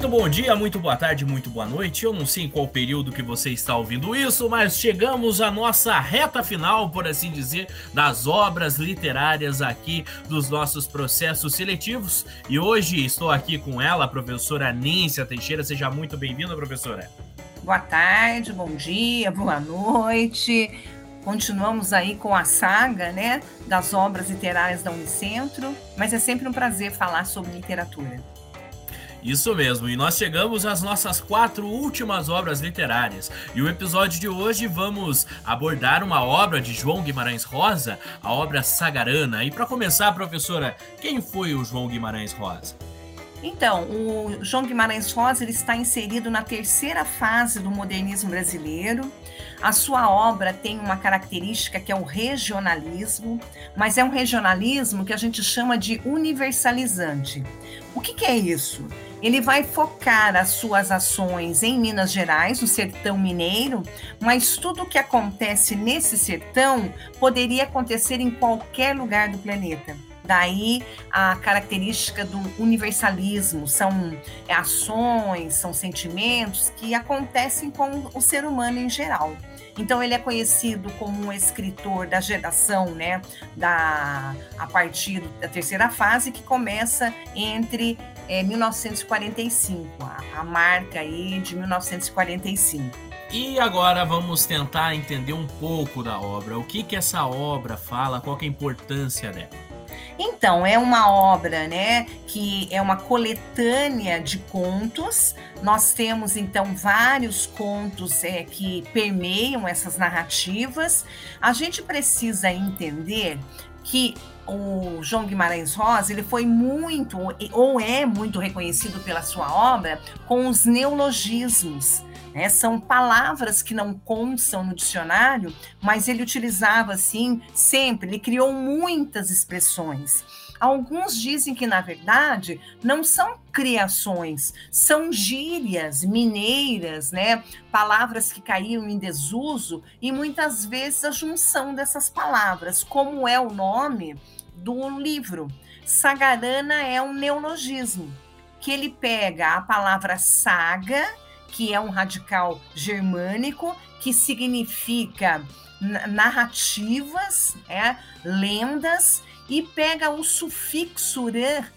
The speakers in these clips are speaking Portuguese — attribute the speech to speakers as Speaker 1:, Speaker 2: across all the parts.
Speaker 1: Muito bom dia, muito boa tarde, muito boa noite. Eu não sei em qual período que você está ouvindo isso, mas chegamos à nossa reta final, por assim dizer, das obras literárias aqui dos nossos processos seletivos. E hoje estou aqui com ela, a professora Nícia Teixeira. Seja muito bem-vinda, professora.
Speaker 2: Boa tarde, bom dia, boa noite. Continuamos aí com a saga, né, das obras literárias da Unicentro, mas é sempre um prazer falar sobre literatura.
Speaker 1: Isso mesmo, e nós chegamos às nossas quatro últimas obras literárias. E o episódio de hoje vamos abordar uma obra de João Guimarães Rosa, a obra Sagarana. E para começar, professora, quem foi o João Guimarães Rosa?
Speaker 2: Então, o João Guimarães Rosa ele está inserido na terceira fase do modernismo brasileiro. A sua obra tem uma característica que é o regionalismo, mas é um regionalismo que a gente chama de universalizante. O que, que é isso? Ele vai focar as suas ações em Minas Gerais, no sertão mineiro, mas tudo o que acontece nesse sertão poderia acontecer em qualquer lugar do planeta. Daí a característica do universalismo, são ações, são sentimentos que acontecem com o ser humano em geral. Então ele é conhecido como um escritor da geração, né, da a partir da terceira fase que começa entre é, 1945, a, a marca aí de 1945.
Speaker 1: E agora vamos tentar entender um pouco da obra. O que que essa obra fala? Qual é a importância dela?
Speaker 2: Então, é uma obra, né, que é uma coletânea de contos. Nós temos então vários contos é, que permeiam essas narrativas. A gente precisa entender que o João Guimarães Rosa ele foi muito ou é muito reconhecido pela sua obra com os neologismos. Né? São palavras que não constam no dicionário, mas ele utilizava assim sempre, ele criou muitas expressões. Alguns dizem que, na verdade, não são criações, são gírias mineiras, né? Palavras que caíram em desuso e muitas vezes a junção dessas palavras, como é o nome do livro. Sagarana é um neologismo, que ele pega a palavra saga que é um radical germânico que significa narrativas, é, lendas, e pega o sufixo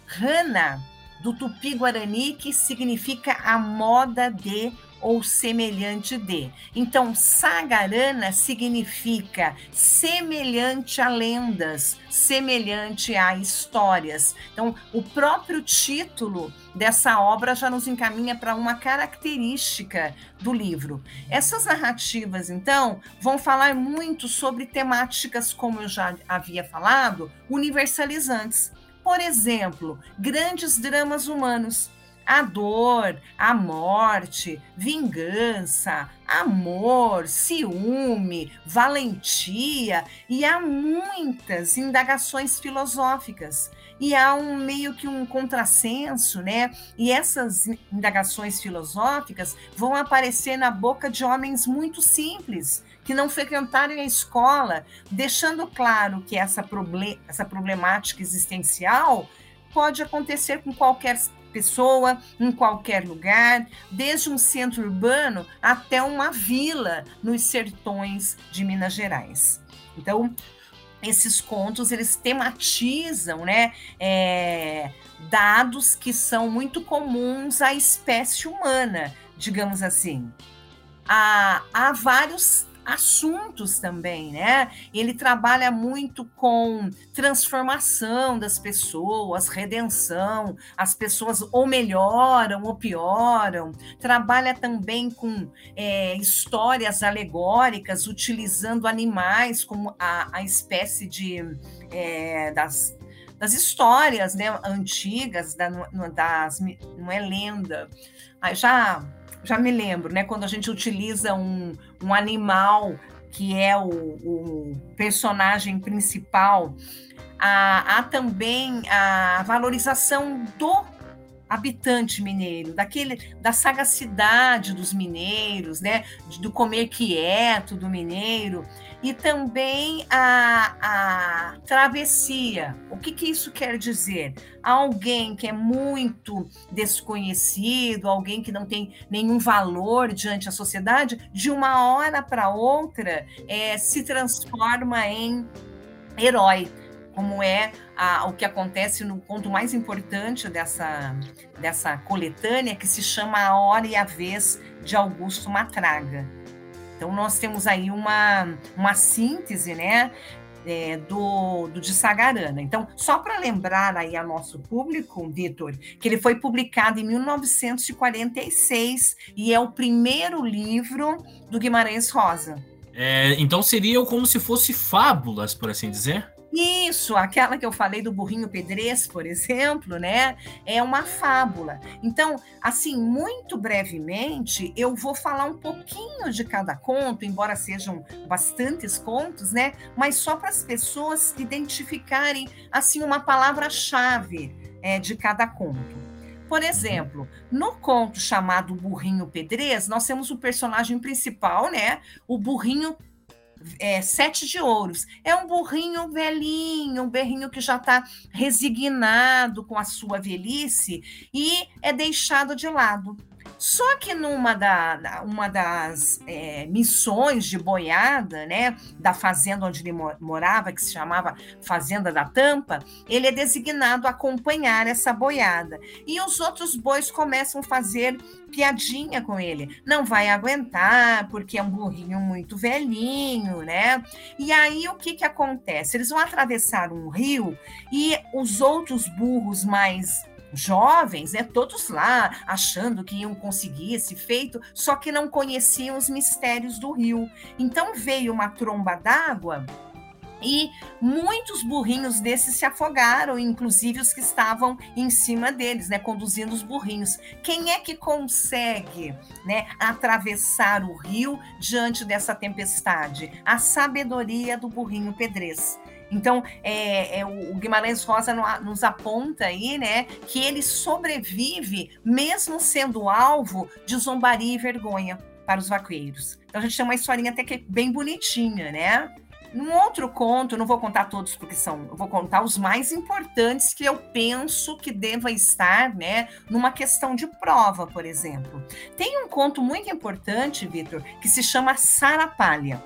Speaker 2: rana do tupi-guarani, que significa a moda de ou semelhante de. Então, sagarana significa semelhante a lendas, semelhante a histórias. Então, o próprio título dessa obra já nos encaminha para uma característica do livro. Essas narrativas, então, vão falar muito sobre temáticas, como eu já havia falado, universalizantes. Por exemplo, grandes dramas humanos a dor, a morte, vingança, amor, ciúme, valentia, e há muitas indagações filosóficas. E há um meio que um contrassenso, né? E essas indagações filosóficas vão aparecer na boca de homens muito simples, que não frequentaram a escola, deixando claro que essa, essa problemática existencial pode acontecer com qualquer pessoa, em qualquer lugar, desde um centro urbano até uma vila nos sertões de Minas Gerais. Então, esses contos eles tematizam, né, é, dados que são muito comuns à espécie humana, digamos assim. Há, há vários assuntos também, né? Ele trabalha muito com transformação das pessoas, redenção, as pessoas ou melhoram ou pioram. Trabalha também com é, histórias alegóricas, utilizando animais como a, a espécie de é, das das histórias né, antigas, da, das, não é lenda. Aí já já me lembro, né? Quando a gente utiliza um, um animal que é o, o personagem principal, há, há, também a valorização do habitante mineiro, daquele da sagacidade dos mineiros, né, do comer quieto do mineiro e também a, a travessia. O que, que isso quer dizer? Alguém que é muito desconhecido, alguém que não tem nenhum valor diante da sociedade, de uma hora para outra é, se transforma em herói como é a, o que acontece no ponto mais importante dessa, dessa coletânea, que se chama A Hora e a Vez de Augusto Matraga. Então, nós temos aí uma, uma síntese, né? É, do, do de Sagarana. Então, só para lembrar aí a nosso público, Vitor, que ele foi publicado em 1946 e é o primeiro livro do Guimarães Rosa.
Speaker 1: É, então seria como se fosse fábulas, por assim dizer?
Speaker 2: Isso, aquela que eu falei do burrinho pedrez, por exemplo, né? É uma fábula. Então, assim, muito brevemente, eu vou falar um pouquinho de cada conto, embora sejam bastantes contos, né? Mas só para as pessoas identificarem, assim, uma palavra-chave é, de cada conto. Por exemplo, no conto chamado Burrinho Pedrez, nós temos o personagem principal, né? O burrinho é, sete de ouros. É um burrinho velhinho, um berrinho que já está resignado com a sua velhice e é deixado de lado. Só que numa da, uma das é, missões de boiada, né, da fazenda onde ele morava, que se chamava Fazenda da Tampa, ele é designado a acompanhar essa boiada. E os outros bois começam a fazer piadinha com ele. Não vai aguentar, porque é um burrinho muito velhinho, né? E aí o que, que acontece? Eles vão atravessar um rio e os outros burros mais jovens, né, todos lá achando que iam conseguir esse feito, só que não conheciam os mistérios do rio. Então veio uma tromba d'água e muitos burrinhos desses se afogaram, inclusive os que estavam em cima deles, né, conduzindo os burrinhos. Quem é que consegue, né, atravessar o rio diante dessa tempestade? A sabedoria do burrinho pedrez. Então, é, é, o Guimarães Rosa nos aponta aí, né, que ele sobrevive mesmo sendo alvo de zombaria e vergonha para os vaqueiros. Então, a gente tem uma historinha até que é bem bonitinha, né? Num outro conto, não vou contar todos porque são, eu vou contar os mais importantes que eu penso que deva estar, né, numa questão de prova, por exemplo. Tem um conto muito importante, Vitor, que se chama Sarapalha.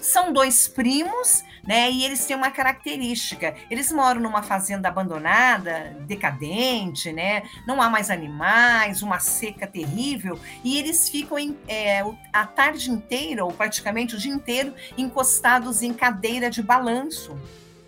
Speaker 2: São dois primos, né? E eles têm uma característica. Eles moram numa fazenda abandonada, decadente, né? Não há mais animais, uma seca terrível, e eles ficam em, é, a tarde inteira, ou praticamente o dia inteiro, encostados em cadeira de balanço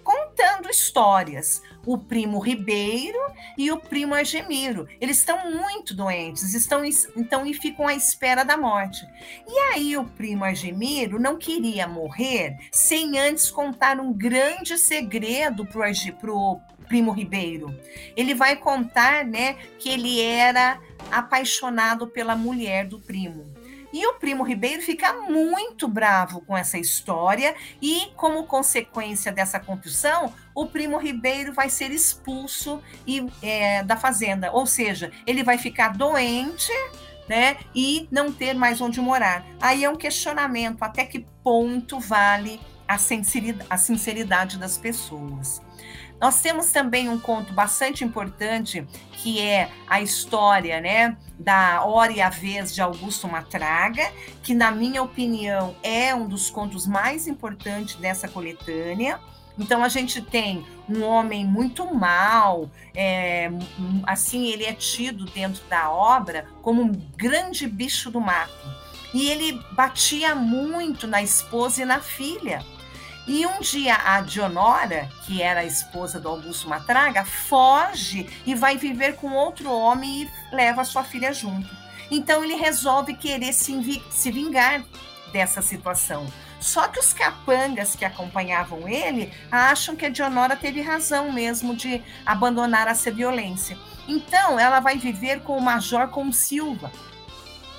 Speaker 2: contando histórias. O primo Ribeiro e o primo Argemiro. Eles estão muito doentes, estão então e ficam à espera da morte. E aí o primo Argemiro não queria morrer sem antes contar um grande segredo para o primo Ribeiro. Ele vai contar, né, que ele era apaixonado pela mulher do primo. E o primo Ribeiro fica muito bravo com essa história, e, como consequência dessa confusão, o primo Ribeiro vai ser expulso e, é, da fazenda. Ou seja, ele vai ficar doente. Né, e não ter mais onde morar. Aí é um questionamento: até que ponto vale a sinceridade, a sinceridade das pessoas? Nós temos também um conto bastante importante, que é a história né, da Hora e a Vez de Augusto Matraga, que, na minha opinião, é um dos contos mais importantes dessa coletânea. Então a gente tem um homem muito mal, é, assim ele é tido dentro da obra como um grande bicho do mato. E ele batia muito na esposa e na filha. E um dia a Dionora, que era a esposa do Augusto Matraga, foge e vai viver com outro homem e leva sua filha junto. Então ele resolve querer se, se vingar dessa situação. Só que os capangas que acompanhavam ele acham que a Dionora teve razão mesmo de abandonar essa violência. Então ela vai viver com o Major com Silva,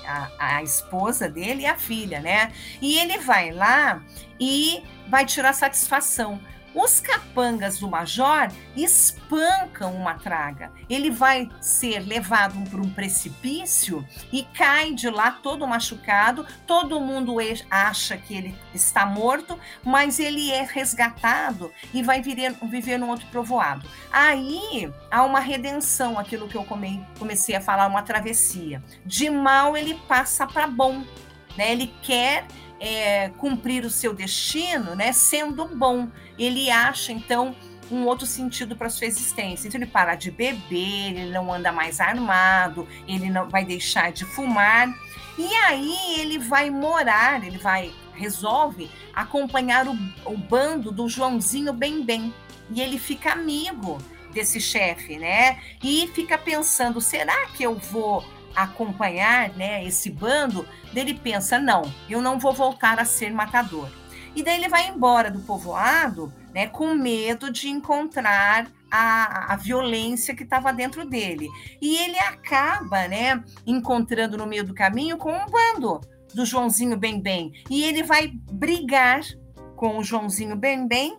Speaker 2: a, a esposa dele e a filha, né? E ele vai lá e vai tirar satisfação. Os capangas do Major espancam uma traga. Ele vai ser levado para um precipício e cai de lá todo machucado. Todo mundo acha que ele está morto, mas ele é resgatado e vai viver, viver num outro povoado. Aí há uma redenção, aquilo que eu comecei a falar, uma travessia. De mal ele passa para bom. Né? Ele quer é, cumprir o seu destino, né, sendo bom. Ele acha, então, um outro sentido para sua existência. Então, ele para de beber, ele não anda mais armado, ele não vai deixar de fumar. E aí ele vai morar, ele vai, resolve acompanhar o, o bando do Joãozinho Bem Bem. E ele fica amigo desse chefe, né? E fica pensando: será que eu vou acompanhar né, esse bando, ele pensa: não, eu não vou voltar a ser matador. E daí ele vai embora do povoado né, com medo de encontrar a, a violência que estava dentro dele. E ele acaba né, encontrando no meio do caminho com um bando do Joãozinho Bem Bem. E ele vai brigar com o Joãozinho Bem Bem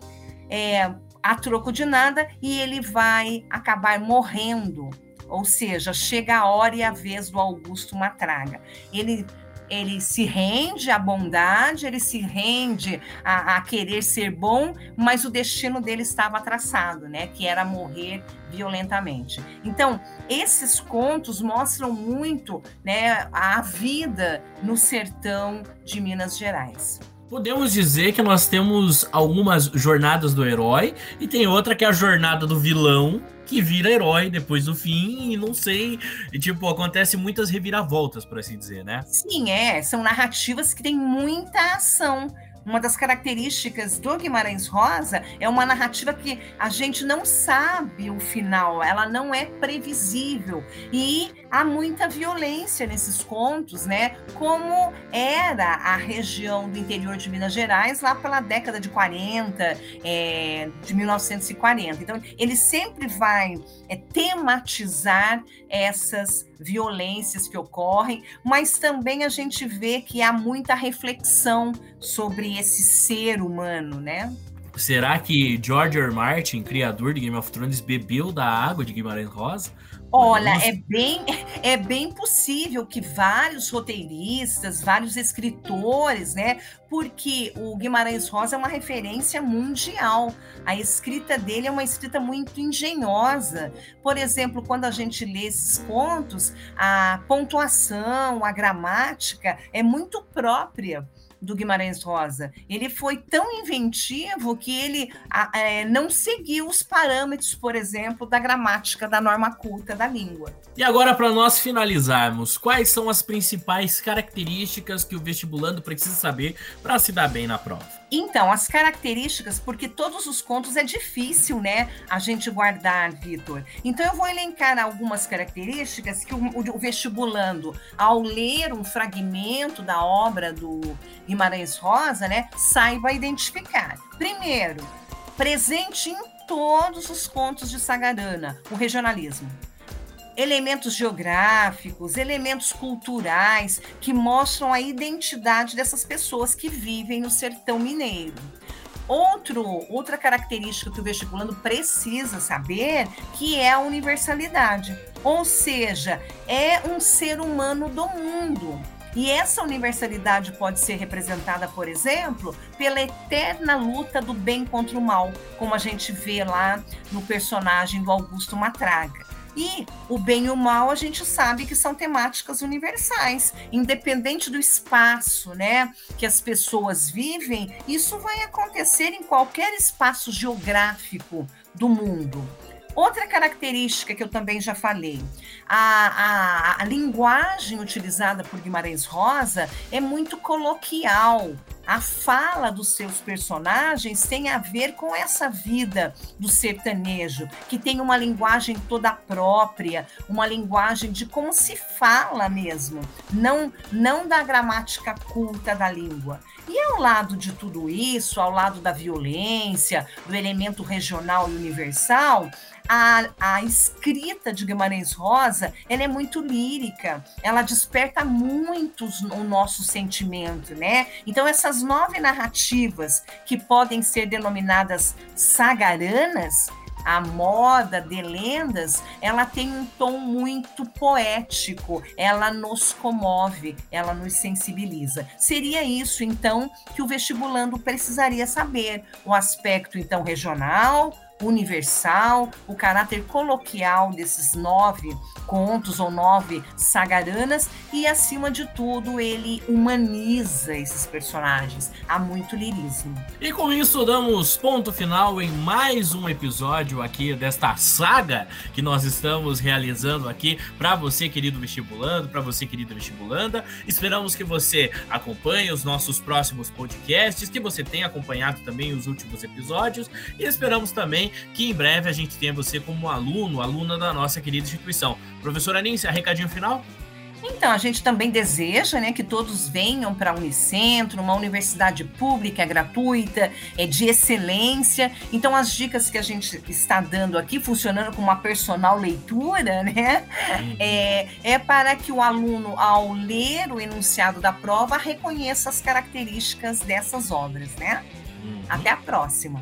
Speaker 2: é, a troco de nada e ele vai acabar morrendo ou seja, chega a hora e a vez do Augusto Matraga. Ele ele se rende à bondade, ele se rende a, a, querer ser bom, mas o destino dele estava traçado, né? Que era morrer violentamente. Então, esses contos mostram muito né, a vida no sertão de Minas Gerais.
Speaker 1: Podemos dizer que nós temos algumas jornadas do herói e tem outra que é a jornada do vilão, que vira herói depois do fim e não sei, e, tipo, acontece muitas reviravoltas, por assim dizer, né?
Speaker 2: Sim, é, são narrativas que têm muita ação. Uma das características do Guimarães Rosa é uma narrativa que a gente não sabe o final, ela não é previsível. E há muita violência nesses contos, né? Como era a região do interior de Minas Gerais lá pela década de 40, é, de 1940. Então, ele sempre vai é, tematizar essas violências que ocorrem, mas também a gente vê que há muita reflexão sobre esse ser humano, né?
Speaker 1: Será que George R. Martin, criador de Game of Thrones, bebeu da água de Guimarães Rosa?
Speaker 2: Olha, é bem, é bem possível que vários roteiristas, vários escritores, né? Porque o Guimarães Rosa é uma referência mundial. A escrita dele é uma escrita muito engenhosa. Por exemplo, quando a gente lê esses contos, a pontuação, a gramática é muito própria do Guimarães Rosa. Ele foi tão inventivo que ele é, não seguiu os parâmetros, por exemplo, da gramática da norma culta da língua.
Speaker 1: E agora, para nós finalizarmos, quais são as principais características que o vestibulando precisa saber para se dar bem na prova?
Speaker 2: Então, as características, porque todos os contos é difícil, né, a gente guardar, Vitor. Então, eu vou elencar algumas características que o, o, vestibulando, ao ler um fragmento da obra do Guimarães Rosa, né, saiba identificar. Primeiro, presente em todos os contos de Sagarana, o regionalismo elementos geográficos, elementos culturais que mostram a identidade dessas pessoas que vivem no sertão mineiro. Outro, outra característica que o vestibulando precisa saber que é a universalidade, ou seja, é um ser humano do mundo. E essa universalidade pode ser representada, por exemplo, pela eterna luta do bem contra o mal, como a gente vê lá no personagem do Augusto Matraga. E o bem e o mal a gente sabe que são temáticas universais, independente do espaço, né, que as pessoas vivem, isso vai acontecer em qualquer espaço geográfico do mundo. Outra característica que eu também já falei, a, a, a, linguagem utilizada por Guimarães Rosa é muito coloquial. A fala dos seus personagens tem a ver com essa vida do sertanejo, que tem uma linguagem toda própria, uma linguagem de como se fala mesmo, não, não da gramática culta da língua. E ao lado de tudo isso, ao lado da violência, do elemento regional e universal, a, a escrita de Guimarães Rosa ela é muito lírica, ela desperta muito o nosso sentimento, né? Então, essas nove narrativas que podem ser denominadas sagaranas, a moda de lendas, ela tem um tom muito poético, ela nos comove, ela nos sensibiliza. Seria isso, então, que o vestibulando precisaria saber: o aspecto, então, regional, universal, o caráter coloquial desses nove contos ou nove sagaranas e, acima de tudo, ele humaniza esses personagens. Há muito lirismo.
Speaker 1: E com isso, damos ponto final em mais um episódio aqui desta saga que nós estamos realizando aqui para você, querido vestibulando, para você, querida vestibulanda. Esperamos que você acompanhe os nossos próximos podcasts, que você tenha acompanhado também os últimos episódios e esperamos também que em breve a gente tenha você como aluno, aluna da nossa querida instituição. Professora Nícia, recadinho final?
Speaker 2: Então, a gente também deseja né, que todos venham para a Unicentro, uma universidade pública, gratuita, é de excelência. Então, as dicas que a gente está dando aqui, funcionando como uma personal leitura, né, uhum. é, é para que o aluno, ao ler o enunciado da prova, reconheça as características dessas obras. Né? Uhum. Até a próxima!